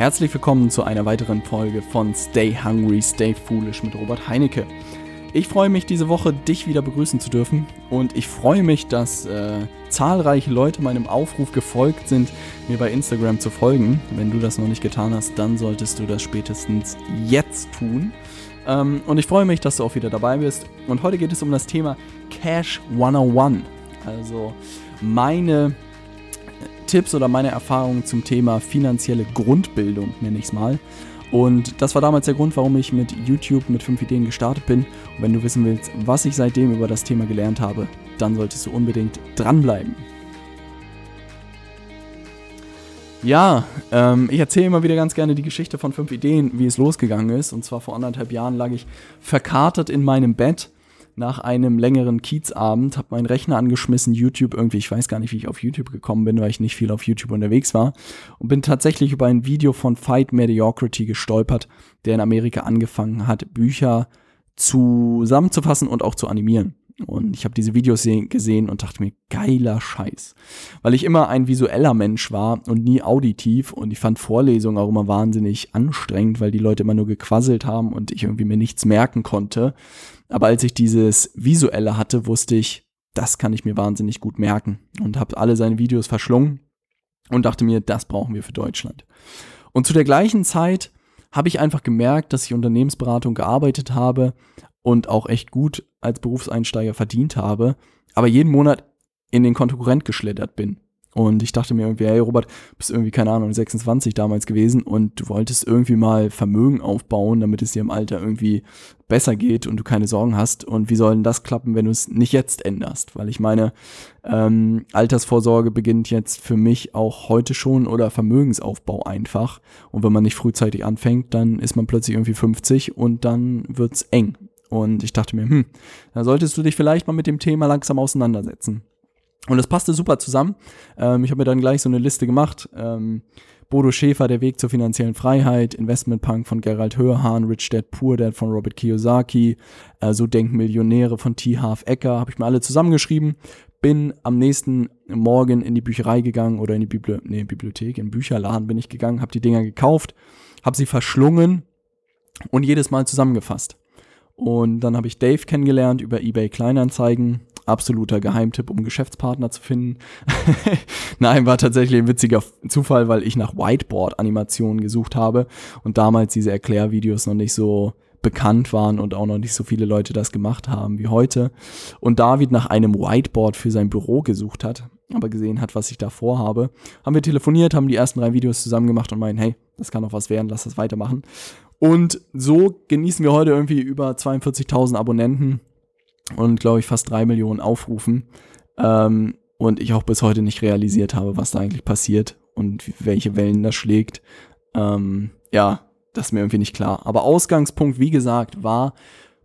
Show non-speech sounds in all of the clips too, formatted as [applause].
Herzlich willkommen zu einer weiteren Folge von Stay Hungry, Stay Foolish mit Robert Heinecke. Ich freue mich, diese Woche dich wieder begrüßen zu dürfen und ich freue mich, dass äh, zahlreiche Leute meinem Aufruf gefolgt sind, mir bei Instagram zu folgen. Wenn du das noch nicht getan hast, dann solltest du das spätestens jetzt tun. Ähm, und ich freue mich, dass du auch wieder dabei bist. Und heute geht es um das Thema Cash 101. Also meine Tipps oder meine Erfahrungen zum Thema finanzielle Grundbildung, nenne ich es mal. Und das war damals der Grund, warum ich mit YouTube mit 5 Ideen gestartet bin. Und wenn du wissen willst, was ich seitdem über das Thema gelernt habe, dann solltest du unbedingt dranbleiben. Ja, ähm, ich erzähle immer wieder ganz gerne die Geschichte von 5 Ideen, wie es losgegangen ist. Und zwar vor anderthalb Jahren lag ich verkatert in meinem Bett nach einem längeren Kiezabend, habe meinen Rechner angeschmissen, YouTube irgendwie, ich weiß gar nicht, wie ich auf YouTube gekommen bin, weil ich nicht viel auf YouTube unterwegs war und bin tatsächlich über ein Video von Fight Mediocrity gestolpert, der in Amerika angefangen hat, Bücher zusammenzufassen und auch zu animieren. Und ich habe diese Videos gesehen und dachte mir, geiler Scheiß. Weil ich immer ein visueller Mensch war und nie auditiv und ich fand Vorlesungen auch immer wahnsinnig anstrengend, weil die Leute immer nur gequasselt haben und ich irgendwie mir nichts merken konnte. Aber als ich dieses Visuelle hatte, wusste ich, das kann ich mir wahnsinnig gut merken und habe alle seine Videos verschlungen und dachte mir, das brauchen wir für Deutschland. Und zu der gleichen Zeit habe ich einfach gemerkt, dass ich Unternehmensberatung gearbeitet habe und auch echt gut als Berufseinsteiger verdient habe, aber jeden Monat in den Konkurrent geschlittert bin. Und ich dachte mir irgendwie, hey Robert, bist irgendwie, keine Ahnung, 26 damals gewesen und du wolltest irgendwie mal Vermögen aufbauen, damit es dir im Alter irgendwie besser geht und du keine Sorgen hast. Und wie soll denn das klappen, wenn du es nicht jetzt änderst? Weil ich meine, ähm, Altersvorsorge beginnt jetzt für mich auch heute schon oder Vermögensaufbau einfach. Und wenn man nicht frühzeitig anfängt, dann ist man plötzlich irgendwie 50 und dann wird's eng. Und ich dachte mir, hm, da solltest du dich vielleicht mal mit dem Thema langsam auseinandersetzen. Und das passte super zusammen. Ähm, ich habe mir dann gleich so eine Liste gemacht. Ähm, Bodo Schäfer, Der Weg zur finanziellen Freiheit, Investment Punk von Gerald Hörhahn, Rich Dad Poor Dad von Robert Kiyosaki, äh, So denken Millionäre von T. Half Ecker, habe ich mir alle zusammengeschrieben. Bin am nächsten Morgen in die Bücherei gegangen oder in die Bibli nee, Bibliothek, in den Bücherladen bin ich gegangen, habe die Dinger gekauft, habe sie verschlungen und jedes Mal zusammengefasst. Und dann habe ich Dave kennengelernt über eBay Kleinanzeigen, absoluter Geheimtipp, um Geschäftspartner zu finden. [laughs] Nein, war tatsächlich ein witziger Zufall, weil ich nach Whiteboard-Animationen gesucht habe und damals diese Erklärvideos noch nicht so bekannt waren und auch noch nicht so viele Leute das gemacht haben wie heute. Und David nach einem Whiteboard für sein Büro gesucht hat, aber gesehen hat, was ich da vorhabe, haben wir telefoniert, haben die ersten drei Videos zusammen gemacht und meinen, hey, das kann doch was werden, lass das weitermachen. Und so genießen wir heute irgendwie über 42.000 Abonnenten und glaube ich fast drei Millionen Aufrufen. Ähm, und ich auch bis heute nicht realisiert habe, was da eigentlich passiert und welche Wellen das schlägt. Ähm, ja, das ist mir irgendwie nicht klar. Aber Ausgangspunkt, wie gesagt, war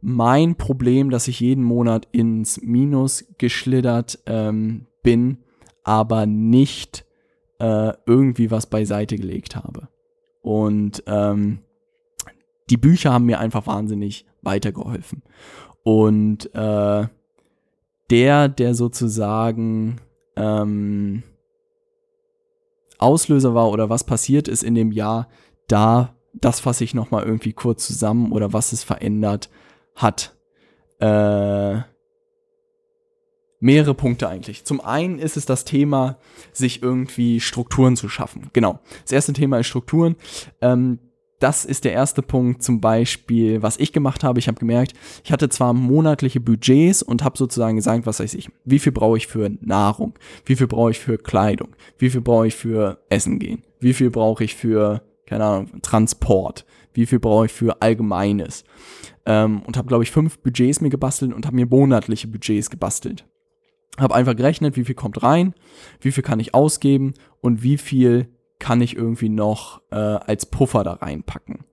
mein Problem, dass ich jeden Monat ins Minus geschlittert ähm, bin, aber nicht äh, irgendwie was beiseite gelegt habe. Und ähm, die Bücher haben mir einfach wahnsinnig weitergeholfen. Und äh, der, der sozusagen ähm, Auslöser war oder was passiert ist in dem Jahr, da das fasse ich nochmal irgendwie kurz zusammen oder was es verändert hat. Äh, mehrere Punkte eigentlich. Zum einen ist es das Thema, sich irgendwie Strukturen zu schaffen. Genau. Das erste Thema ist Strukturen. Ähm, das ist der erste Punkt zum Beispiel, was ich gemacht habe. Ich habe gemerkt, ich hatte zwar monatliche Budgets und habe sozusagen gesagt, was weiß ich, wie viel brauche ich für Nahrung, wie viel brauche ich für Kleidung, wie viel brauche ich für Essen gehen, wie viel brauche ich für, keine Ahnung, Transport, wie viel brauche ich für Allgemeines. Ähm, und habe, glaube ich, fünf Budgets mir gebastelt und habe mir monatliche Budgets gebastelt. Habe einfach gerechnet, wie viel kommt rein, wie viel kann ich ausgeben und wie viel kann ich irgendwie noch äh, als Puffer da reinpacken.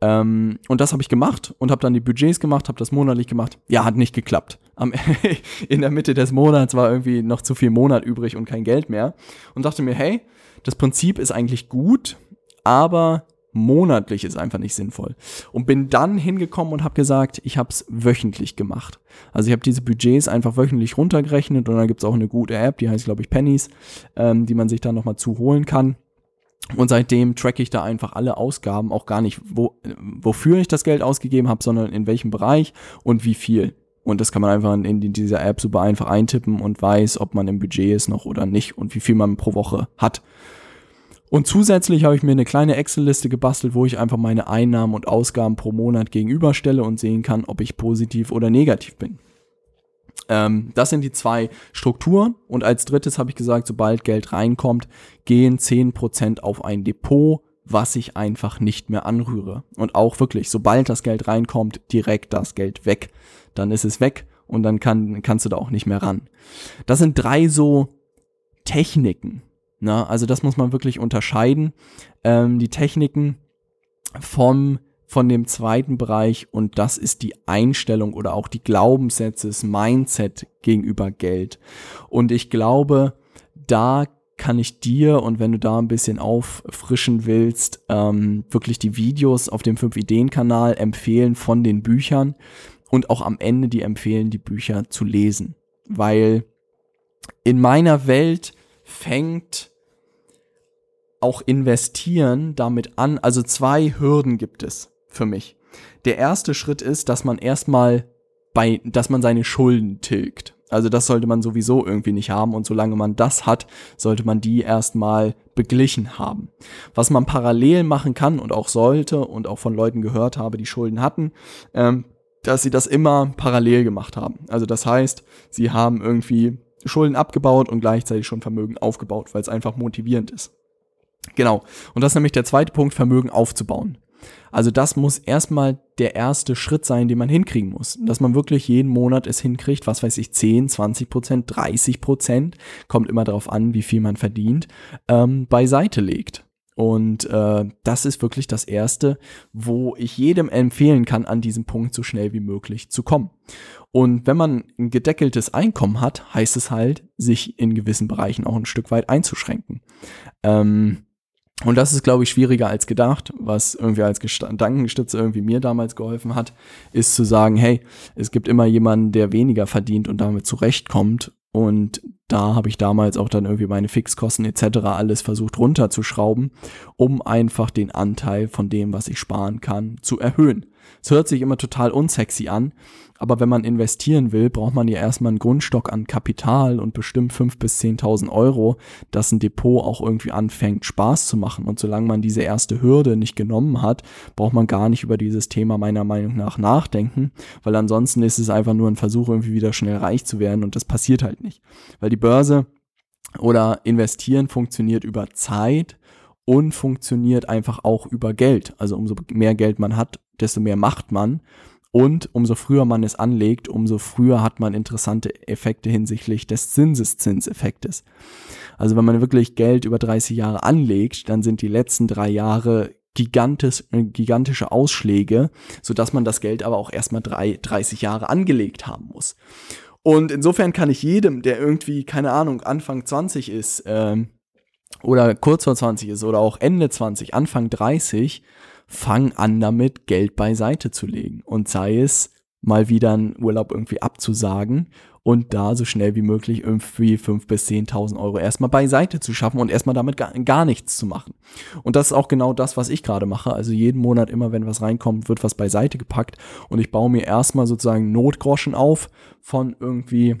Ähm, und das habe ich gemacht und habe dann die Budgets gemacht, habe das monatlich gemacht. Ja, hat nicht geklappt. Am, [laughs] in der Mitte des Monats war irgendwie noch zu viel Monat übrig und kein Geld mehr. Und dachte mir, hey, das Prinzip ist eigentlich gut, aber monatlich ist einfach nicht sinnvoll. Und bin dann hingekommen und habe gesagt, ich habe es wöchentlich gemacht. Also ich habe diese Budgets einfach wöchentlich runtergerechnet und dann gibt es auch eine gute App, die heißt, glaube ich, Pennies, ähm, die man sich dann nochmal zuholen kann Und seitdem tracke ich da einfach alle Ausgaben, auch gar nicht, wo, wofür ich das Geld ausgegeben habe, sondern in welchem Bereich und wie viel. Und das kann man einfach in, in dieser App super einfach eintippen und weiß, ob man im Budget ist noch oder nicht und wie viel man pro Woche hat. Und zusätzlich habe ich mir eine kleine Excel-Liste gebastelt, wo ich einfach meine Einnahmen und Ausgaben pro Monat gegenüberstelle und sehen kann, ob ich positiv oder negativ bin. Ähm, das sind die zwei Strukturen. Und als drittes habe ich gesagt, sobald Geld reinkommt, gehen 10% auf ein Depot, was ich einfach nicht mehr anrühre. Und auch wirklich, sobald das Geld reinkommt, direkt das Geld weg. Dann ist es weg und dann kann, kannst du da auch nicht mehr ran. Das sind drei so Techniken. Ne? also das muss man wirklich unterscheiden. Ähm, die Techniken vom von dem zweiten Bereich und das ist die Einstellung oder auch die Glaubenssätze, das Mindset gegenüber Geld. Und ich glaube, da kann ich dir und wenn du da ein bisschen auffrischen willst, ähm, wirklich die Videos auf dem 5-Ideen-Kanal empfehlen von den Büchern und auch am Ende die empfehlen, die Bücher zu lesen. Weil in meiner Welt fängt auch investieren damit an. Also zwei Hürden gibt es für mich. Der erste Schritt ist, dass man erstmal bei, dass man seine Schulden tilgt. Also das sollte man sowieso irgendwie nicht haben und solange man das hat, sollte man die erstmal beglichen haben. Was man parallel machen kann und auch sollte und auch von Leuten gehört habe, die Schulden hatten, ähm, dass sie das immer parallel gemacht haben. Also das heißt, sie haben irgendwie Schulden abgebaut und gleichzeitig schon Vermögen aufgebaut, weil es einfach motivierend ist. Genau. Und das ist nämlich der zweite Punkt, Vermögen aufzubauen. Also das muss erstmal der erste Schritt sein, den man hinkriegen muss. Dass man wirklich jeden Monat es hinkriegt, was weiß ich, 10, 20 Prozent, 30 Prozent, kommt immer darauf an, wie viel man verdient, ähm, beiseite legt. Und äh, das ist wirklich das Erste, wo ich jedem empfehlen kann, an diesem Punkt so schnell wie möglich zu kommen. Und wenn man ein gedeckeltes Einkommen hat, heißt es halt, sich in gewissen Bereichen auch ein Stück weit einzuschränken. Ähm, und das ist, glaube ich, schwieriger als gedacht. Was irgendwie als Gedankenstütze irgendwie mir damals geholfen hat, ist zu sagen, hey, es gibt immer jemanden, der weniger verdient und damit zurechtkommt. Und da habe ich damals auch dann irgendwie meine Fixkosten etc. alles versucht runterzuschrauben, um einfach den Anteil von dem, was ich sparen kann, zu erhöhen. Es hört sich immer total unsexy an, aber wenn man investieren will, braucht man ja erstmal einen Grundstock an Kapital und bestimmt 5.000 bis 10.000 Euro, dass ein Depot auch irgendwie anfängt Spaß zu machen. Und solange man diese erste Hürde nicht genommen hat, braucht man gar nicht über dieses Thema meiner Meinung nach nachdenken, weil ansonsten ist es einfach nur ein Versuch, irgendwie wieder schnell reich zu werden und das passiert halt nicht. Weil die Börse oder investieren funktioniert über Zeit und funktioniert einfach auch über Geld. Also umso mehr Geld man hat, desto mehr macht man. Und umso früher man es anlegt, umso früher hat man interessante Effekte hinsichtlich des Zinseszinseffektes. Also wenn man wirklich Geld über 30 Jahre anlegt, dann sind die letzten drei Jahre gigantisch, äh, gigantische Ausschläge, sodass man das Geld aber auch erstmal drei, 30 Jahre angelegt haben muss. Und insofern kann ich jedem, der irgendwie, keine Ahnung, Anfang 20 ist, ähm, oder kurz vor 20 ist, oder auch Ende 20, Anfang 30, fang an damit, Geld beiseite zu legen. Und sei es mal wieder einen Urlaub irgendwie abzusagen und da so schnell wie möglich irgendwie 5.000 bis 10.000 Euro erstmal beiseite zu schaffen und erstmal damit gar, gar nichts zu machen. Und das ist auch genau das, was ich gerade mache. Also jeden Monat immer, wenn was reinkommt, wird was beiseite gepackt und ich baue mir erstmal sozusagen Notgroschen auf von irgendwie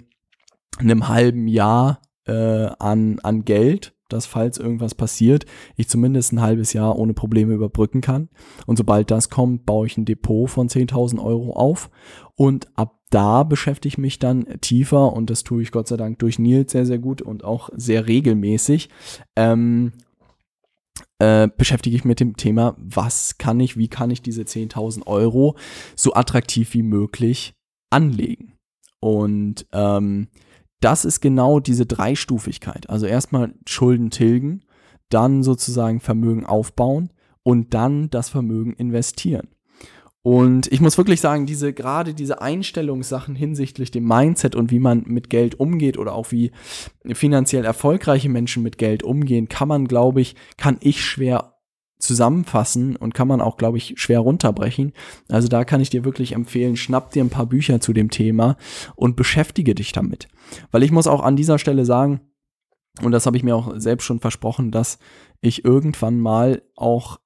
einem halben Jahr äh, an, an Geld dass falls irgendwas passiert, ich zumindest ein halbes Jahr ohne Probleme überbrücken kann. Und sobald das kommt, baue ich ein Depot von 10.000 Euro auf und ab da beschäftige ich mich dann tiefer und das tue ich Gott sei Dank durch Nils sehr, sehr gut und auch sehr regelmäßig. Ähm, äh, beschäftige ich mit dem Thema, was kann ich, wie kann ich diese 10.000 Euro so attraktiv wie möglich anlegen. Und ähm, das ist genau diese Dreistufigkeit. Also erstmal Schulden tilgen, dann sozusagen Vermögen aufbauen und dann das Vermögen investieren. Und ich muss wirklich sagen, diese, gerade diese Einstellungssachen hinsichtlich dem Mindset und wie man mit Geld umgeht oder auch wie finanziell erfolgreiche Menschen mit Geld umgehen, kann man, glaube ich, kann ich schwer zusammenfassen und kann man auch, glaube ich, schwer runterbrechen. Also da kann ich dir wirklich empfehlen, schnapp dir ein paar Bücher zu dem Thema und beschäftige dich damit. Weil ich muss auch an dieser Stelle sagen, und das habe ich mir auch selbst schon versprochen, dass ich irgendwann mal auch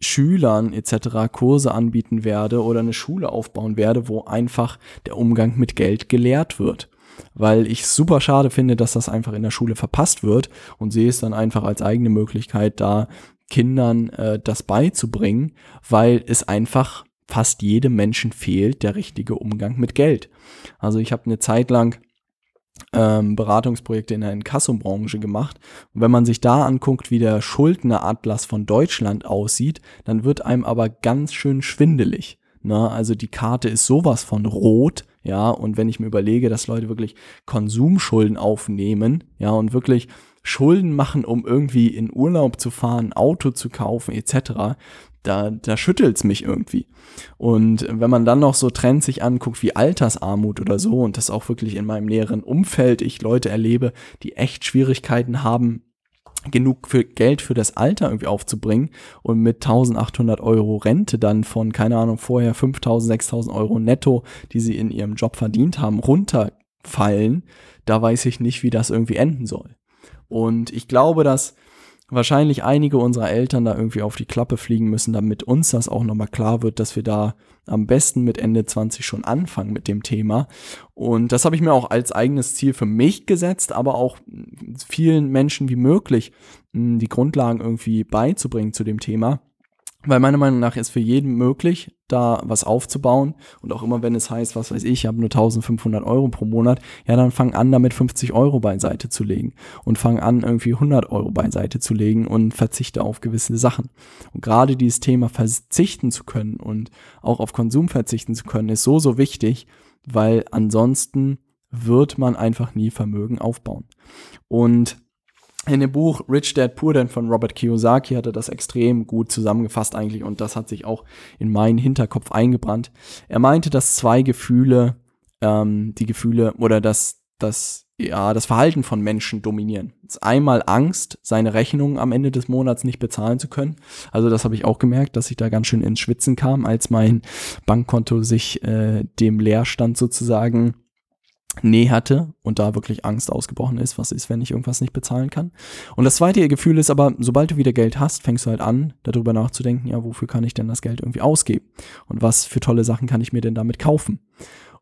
Schülern etc. Kurse anbieten werde oder eine Schule aufbauen werde, wo einfach der Umgang mit Geld gelehrt wird. Weil ich super schade finde, dass das einfach in der Schule verpasst wird und sehe es dann einfach als eigene Möglichkeit, da Kindern äh, das beizubringen, weil es einfach fast jedem Menschen fehlt der richtige Umgang mit Geld. Also ich habe eine Zeit lang ähm, Beratungsprojekte in der Inkasso-Branche gemacht. Und wenn man sich da anguckt, wie der Schuldneratlas von Deutschland aussieht, dann wird einem aber ganz schön schwindelig. Ne? Also die Karte ist sowas von rot, ja, und wenn ich mir überlege, dass Leute wirklich Konsumschulden aufnehmen, ja, und wirklich Schulden machen, um irgendwie in Urlaub zu fahren, Auto zu kaufen, etc., da, da schüttelt's mich irgendwie. Und wenn man dann noch so Trends sich anguckt wie Altersarmut oder so und das auch wirklich in meinem näheren Umfeld ich Leute erlebe, die echt Schwierigkeiten haben, genug für Geld für das Alter irgendwie aufzubringen und mit 1800 Euro Rente dann von, keine Ahnung, vorher 5000, 6000 Euro netto, die sie in ihrem Job verdient haben, runterfallen, da weiß ich nicht, wie das irgendwie enden soll. Und ich glaube, dass wahrscheinlich einige unserer Eltern da irgendwie auf die Klappe fliegen müssen, damit uns das auch nochmal klar wird, dass wir da am besten mit Ende 20 schon anfangen mit dem Thema. Und das habe ich mir auch als eigenes Ziel für mich gesetzt, aber auch vielen Menschen wie möglich hm, die Grundlagen irgendwie beizubringen zu dem Thema. Weil meiner Meinung nach ist für jeden möglich, da was aufzubauen. Und auch immer, wenn es heißt, was weiß ich, ich habe nur 1500 Euro pro Monat, ja, dann fang an, damit 50 Euro beiseite zu legen. Und fang an, irgendwie 100 Euro beiseite zu legen und verzichte auf gewisse Sachen. Und gerade dieses Thema verzichten zu können und auch auf Konsum verzichten zu können, ist so, so wichtig, weil ansonsten wird man einfach nie Vermögen aufbauen. Und in dem Buch Rich Dad Poor Dad von Robert Kiyosaki hat er das extrem gut zusammengefasst eigentlich und das hat sich auch in meinen Hinterkopf eingebrannt. Er meinte, dass zwei Gefühle, ähm, die Gefühle oder das, das, ja, das Verhalten von Menschen dominieren. Einmal Angst, seine Rechnungen am Ende des Monats nicht bezahlen zu können. Also das habe ich auch gemerkt, dass ich da ganz schön ins Schwitzen kam, als mein Bankkonto sich äh, dem Leerstand sozusagen näherte und da wirklich Angst ausgebrochen ist, was ist, wenn ich irgendwas nicht bezahlen kann. Und das zweite Gefühl ist aber, sobald du wieder Geld hast, fängst du halt an, darüber nachzudenken, ja, wofür kann ich denn das Geld irgendwie ausgeben? Und was für tolle Sachen kann ich mir denn damit kaufen?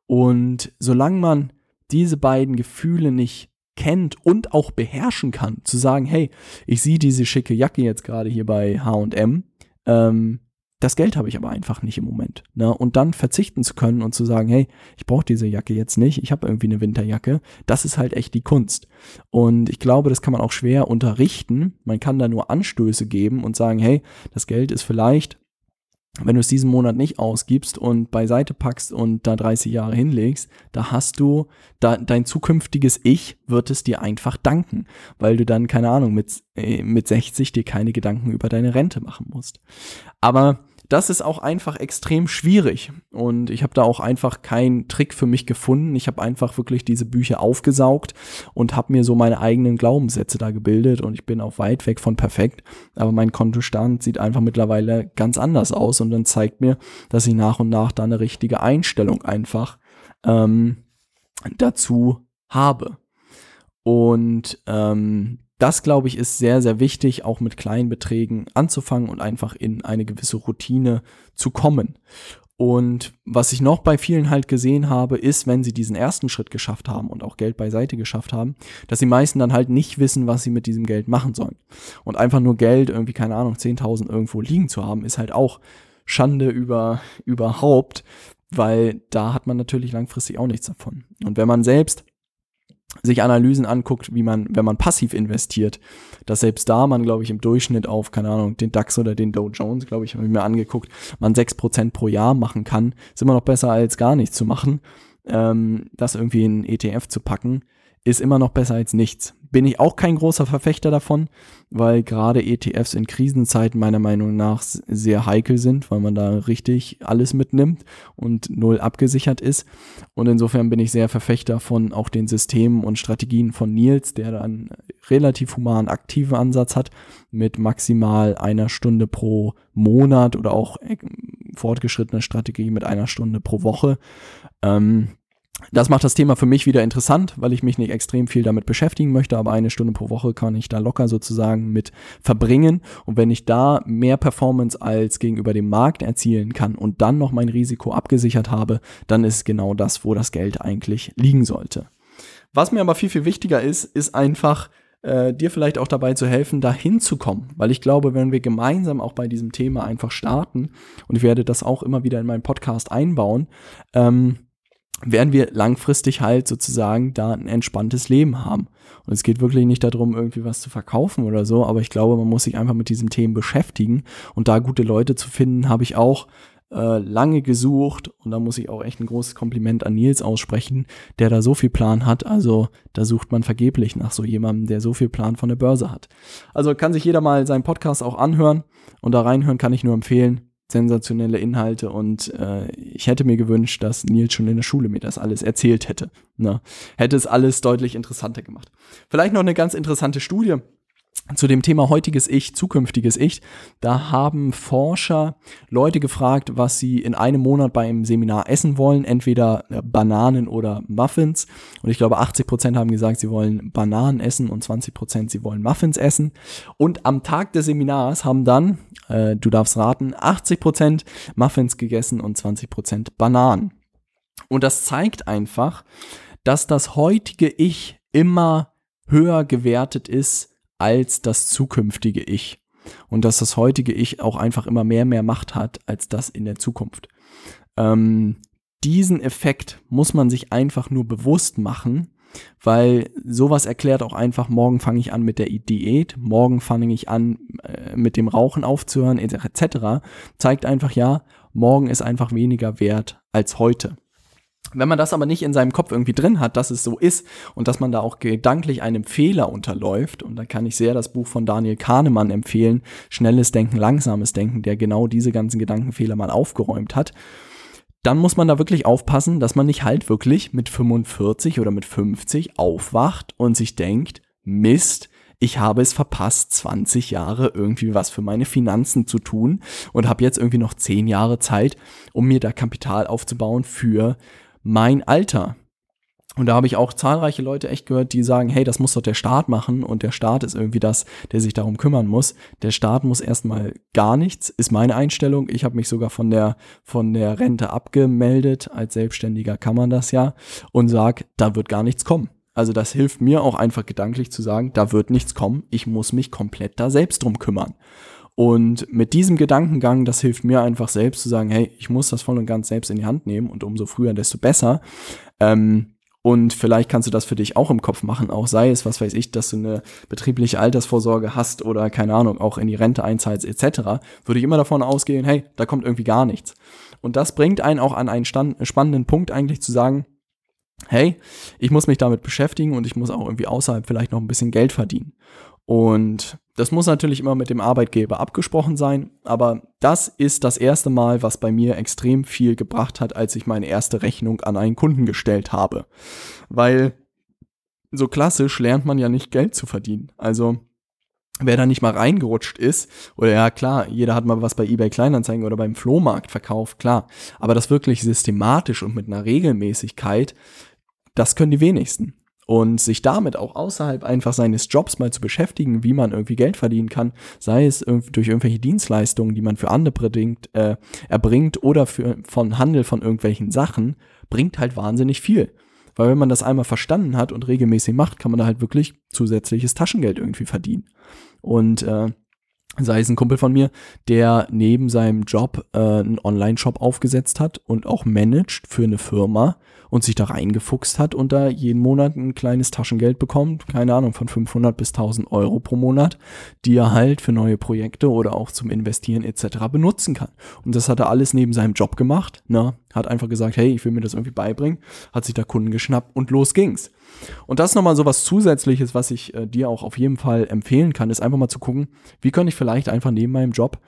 Und solange man diese beiden Gefühle nicht kennt und auch beherrschen kann, zu sagen, hey, ich sehe diese schicke Jacke jetzt gerade hier bei H&M, ähm, das Geld habe ich aber einfach nicht im Moment. Ne? Und dann verzichten zu können und zu sagen, hey, ich brauche diese Jacke jetzt nicht, ich habe irgendwie eine Winterjacke, das ist halt echt die Kunst. Und ich glaube, das kann man auch schwer unterrichten. Man kann da nur Anstöße geben und sagen, hey, das Geld ist vielleicht wenn du es diesen Monat nicht ausgibst und beiseite packst und da 30 Jahre hinlegst, da hast du, da, dein zukünftiges Ich wird es dir einfach danken, weil du dann, keine Ahnung, mit, äh, mit 60 dir keine Gedanken über deine Rente machen musst. Aber das ist auch einfach extrem schwierig und ich habe da auch einfach keinen Trick für mich gefunden. Ich habe einfach wirklich diese Bücher aufgesaugt und habe mir so meine eigenen Glaubenssätze da gebildet und ich bin auch weit weg von perfekt, aber mein Kontostand sieht einfach mittlerweile ganz anders aus und dann zeigt mir, dass ich nach und nach da eine richtige Einstellung einfach ähm, dazu habe. Und ähm, das, glaube ich, ist sehr, sehr wichtig, auch mit kleinen Beträgen anzufangen und einfach in eine gewisse Routine zu kommen. Und was ich noch bei vielen halt gesehen habe, ist, wenn sie diesen ersten Schritt geschafft haben und auch Geld beiseite geschafft haben, dass die meisten dann halt nicht wissen, was sie mit diesem Geld machen sollen. Und einfach nur Geld, irgendwie, keine Ahnung, 10.000 irgendwo liegen zu haben, ist halt auch Schande über, überhaupt, weil da hat man natürlich langfristig auch nichts davon. Und wenn man selbst sich Analysen anguckt, wie man, wenn man passiv investiert, dass selbst da man, glaube ich, im Durchschnitt auf, keine Ahnung, den DAX oder den Dow Jones, glaube ich, habe ich mir angeguckt, man sechs Prozent pro Jahr machen kann, ist immer noch besser als gar nichts zu machen. Ähm, das irgendwie in ETF zu packen, ist immer noch besser als nichts bin ich auch kein großer Verfechter davon, weil gerade ETFs in Krisenzeiten meiner Meinung nach sehr heikel sind, weil man da richtig alles mitnimmt und null abgesichert ist. Und insofern bin ich sehr Verfechter von auch den Systemen und Strategien von Nils, der da einen relativ human aktiven Ansatz hat, mit maximal einer Stunde pro Monat oder auch äh, fortgeschrittene Strategie mit einer Stunde pro Woche. Ähm, das macht das Thema für mich wieder interessant, weil ich mich nicht extrem viel damit beschäftigen möchte, aber eine Stunde pro Woche kann ich da locker sozusagen mit verbringen. Und wenn ich da mehr Performance als gegenüber dem Markt erzielen kann und dann noch mein Risiko abgesichert habe, dann ist genau das, wo das Geld eigentlich liegen sollte. Was mir aber viel, viel wichtiger ist, ist einfach, äh, dir vielleicht auch dabei zu helfen, da hinzukommen. Weil ich glaube, wenn wir gemeinsam auch bei diesem Thema einfach starten, und ich werde das auch immer wieder in meinen Podcast einbauen, ähm, werden wir langfristig halt sozusagen da ein entspanntes Leben haben. Und es geht wirklich nicht darum, irgendwie was zu verkaufen oder so, aber ich glaube, man muss sich einfach mit diesen Themen beschäftigen und da gute Leute zu finden, habe ich auch äh, lange gesucht und da muss ich auch echt ein großes Kompliment an Nils aussprechen, der da so viel Plan hat. Also da sucht man vergeblich nach so jemandem, der so viel Plan von der Börse hat. Also kann sich jeder mal seinen Podcast auch anhören und da reinhören kann ich nur empfehlen sensationelle Inhalte und äh, ich hätte mir gewünscht, dass Nils schon in der Schule mir das alles erzählt hätte. Ne? Hätte es alles deutlich interessanter gemacht. Vielleicht noch eine ganz interessante Studie, zu dem Thema heutiges Ich, zukünftiges Ich, da haben Forscher Leute gefragt, was sie in einem Monat bei einem Seminar essen wollen, entweder äh, Bananen oder Muffins. Und ich glaube, 80 Prozent haben gesagt, sie wollen Bananen essen und 20 Prozent sie wollen Muffins essen. Und am Tag des Seminars haben dann, äh, du darfst raten, 80 Prozent Muffins gegessen und 20 Prozent Bananen. Und das zeigt einfach, dass das heutige Ich immer höher gewertet ist als das zukünftige Ich. Und dass das heutige Ich auch einfach immer mehr, mehr Macht hat als das in der Zukunft. Ähm, diesen Effekt muss man sich einfach nur bewusst machen, weil sowas erklärt auch einfach, morgen fange ich an mit der Diät, morgen fange ich an äh, mit dem Rauchen aufzuhören, etc. Zeigt einfach, ja, morgen ist einfach weniger wert als heute. Wenn man das aber nicht in seinem Kopf irgendwie drin hat, dass es so ist und dass man da auch gedanklich einem Fehler unterläuft, und da kann ich sehr das Buch von Daniel Kahnemann empfehlen, Schnelles Denken, Langsames Denken, der genau diese ganzen Gedankenfehler mal aufgeräumt hat, dann muss man da wirklich aufpassen, dass man nicht halt wirklich mit 45 oder mit 50 aufwacht und sich denkt, Mist, ich habe es verpasst, 20 Jahre irgendwie was für meine Finanzen zu tun und habe jetzt irgendwie noch 10 Jahre Zeit, um mir da Kapital aufzubauen für mein Alter. Und da habe ich auch zahlreiche Leute echt gehört, die sagen, hey, das muss doch der Staat machen und der Staat ist irgendwie das, der sich darum kümmern muss. Der Staat muss erstmal gar nichts, ist meine Einstellung. Ich habe mich sogar von der von der Rente abgemeldet, als Selbstständiger kann man das ja und sag, da wird gar nichts kommen. Also das hilft mir auch einfach gedanklich zu sagen, da wird nichts kommen, ich muss mich komplett da selbst drum kümmern. Und mit diesem Gedankengang, das hilft mir einfach selbst zu sagen, hey, ich muss das voll und ganz selbst in die Hand nehmen und umso früher, desto besser. Ähm, und vielleicht kannst du das für dich auch im Kopf machen, auch sei es, was weiß ich, dass du eine betriebliche Altersvorsorge hast oder keine Ahnung, auch in die Rente einzahlst etc., würde ich immer davon ausgehen, hey, da kommt irgendwie gar nichts. Und das bringt einen auch an einen spannenden Punkt eigentlich zu sagen, hey, ich muss mich damit beschäftigen und ich muss auch irgendwie außerhalb vielleicht noch ein bisschen Geld verdienen. Und das muss natürlich immer mit dem Arbeitgeber abgesprochen sein, aber das ist das erste Mal, was bei mir extrem viel gebracht hat, als ich meine erste Rechnung an einen Kunden gestellt habe. Weil so klassisch lernt man ja nicht Geld zu verdienen. Also wer da nicht mal reingerutscht ist, oder ja klar, jeder hat mal was bei eBay Kleinanzeigen oder beim Flohmarkt verkauft, klar, aber das wirklich systematisch und mit einer Regelmäßigkeit, das können die wenigsten und sich damit auch außerhalb einfach seines Jobs mal zu beschäftigen, wie man irgendwie Geld verdienen kann, sei es durch irgendwelche Dienstleistungen, die man für andere bedingt, äh, erbringt oder für, von Handel von irgendwelchen Sachen, bringt halt wahnsinnig viel. Weil wenn man das einmal verstanden hat und regelmäßig macht, kann man da halt wirklich zusätzliches Taschengeld irgendwie verdienen. Und äh, sei es ein Kumpel von mir, der neben seinem Job äh, einen Online-Shop aufgesetzt hat und auch managt für eine Firma und sich da reingefuchst hat und da jeden Monat ein kleines Taschengeld bekommt, keine Ahnung, von 500 bis 1000 Euro pro Monat, die er halt für neue Projekte oder auch zum Investieren etc. benutzen kann. Und das hat er alles neben seinem Job gemacht, ne? hat einfach gesagt, hey, ich will mir das irgendwie beibringen, hat sich da Kunden geschnappt und los ging's. Und das ist nochmal so was Zusätzliches, was ich äh, dir auch auf jeden Fall empfehlen kann, ist einfach mal zu gucken, wie könnte ich vielleicht einfach neben meinem Job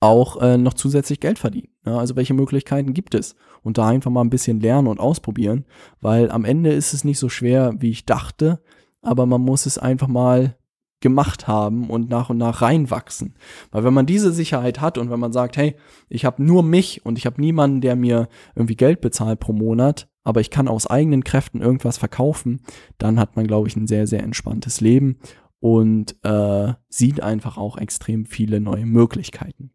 auch äh, noch zusätzlich Geld verdienen. Ja, also welche Möglichkeiten gibt es? Und da einfach mal ein bisschen lernen und ausprobieren, weil am Ende ist es nicht so schwer, wie ich dachte, aber man muss es einfach mal gemacht haben und nach und nach reinwachsen. Weil wenn man diese Sicherheit hat und wenn man sagt, hey, ich habe nur mich und ich habe niemanden, der mir irgendwie Geld bezahlt pro Monat, aber ich kann aus eigenen Kräften irgendwas verkaufen, dann hat man, glaube ich, ein sehr, sehr entspanntes Leben und äh, sieht einfach auch extrem viele neue Möglichkeiten.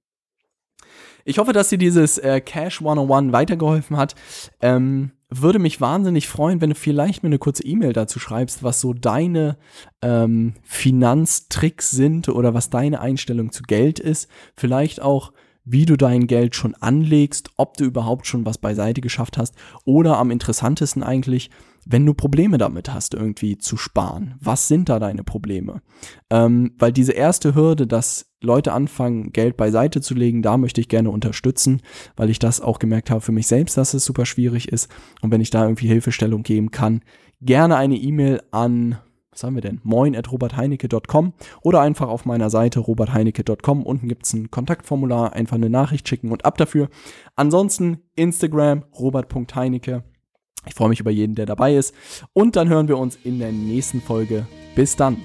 Ich hoffe, dass dir dieses äh, Cash 101 weitergeholfen hat. Ähm, würde mich wahnsinnig freuen, wenn du vielleicht mir eine kurze E-Mail dazu schreibst, was so deine ähm, Finanztricks sind oder was deine Einstellung zu Geld ist. Vielleicht auch, wie du dein Geld schon anlegst, ob du überhaupt schon was beiseite geschafft hast oder am interessantesten eigentlich, wenn du Probleme damit hast, irgendwie zu sparen. Was sind da deine Probleme? Ähm, weil diese erste Hürde, dass Leute anfangen, Geld beiseite zu legen, da möchte ich gerne unterstützen, weil ich das auch gemerkt habe für mich selbst, dass es super schwierig ist. Und wenn ich da irgendwie Hilfestellung geben kann, gerne eine E-Mail an was haben wir denn? moin at robertheinecke.com oder einfach auf meiner Seite robertheinecke.com. Unten gibt es ein Kontaktformular, einfach eine Nachricht schicken und ab dafür. Ansonsten Instagram robert.heinecke. Ich freue mich über jeden, der dabei ist. Und dann hören wir uns in der nächsten Folge. Bis dann.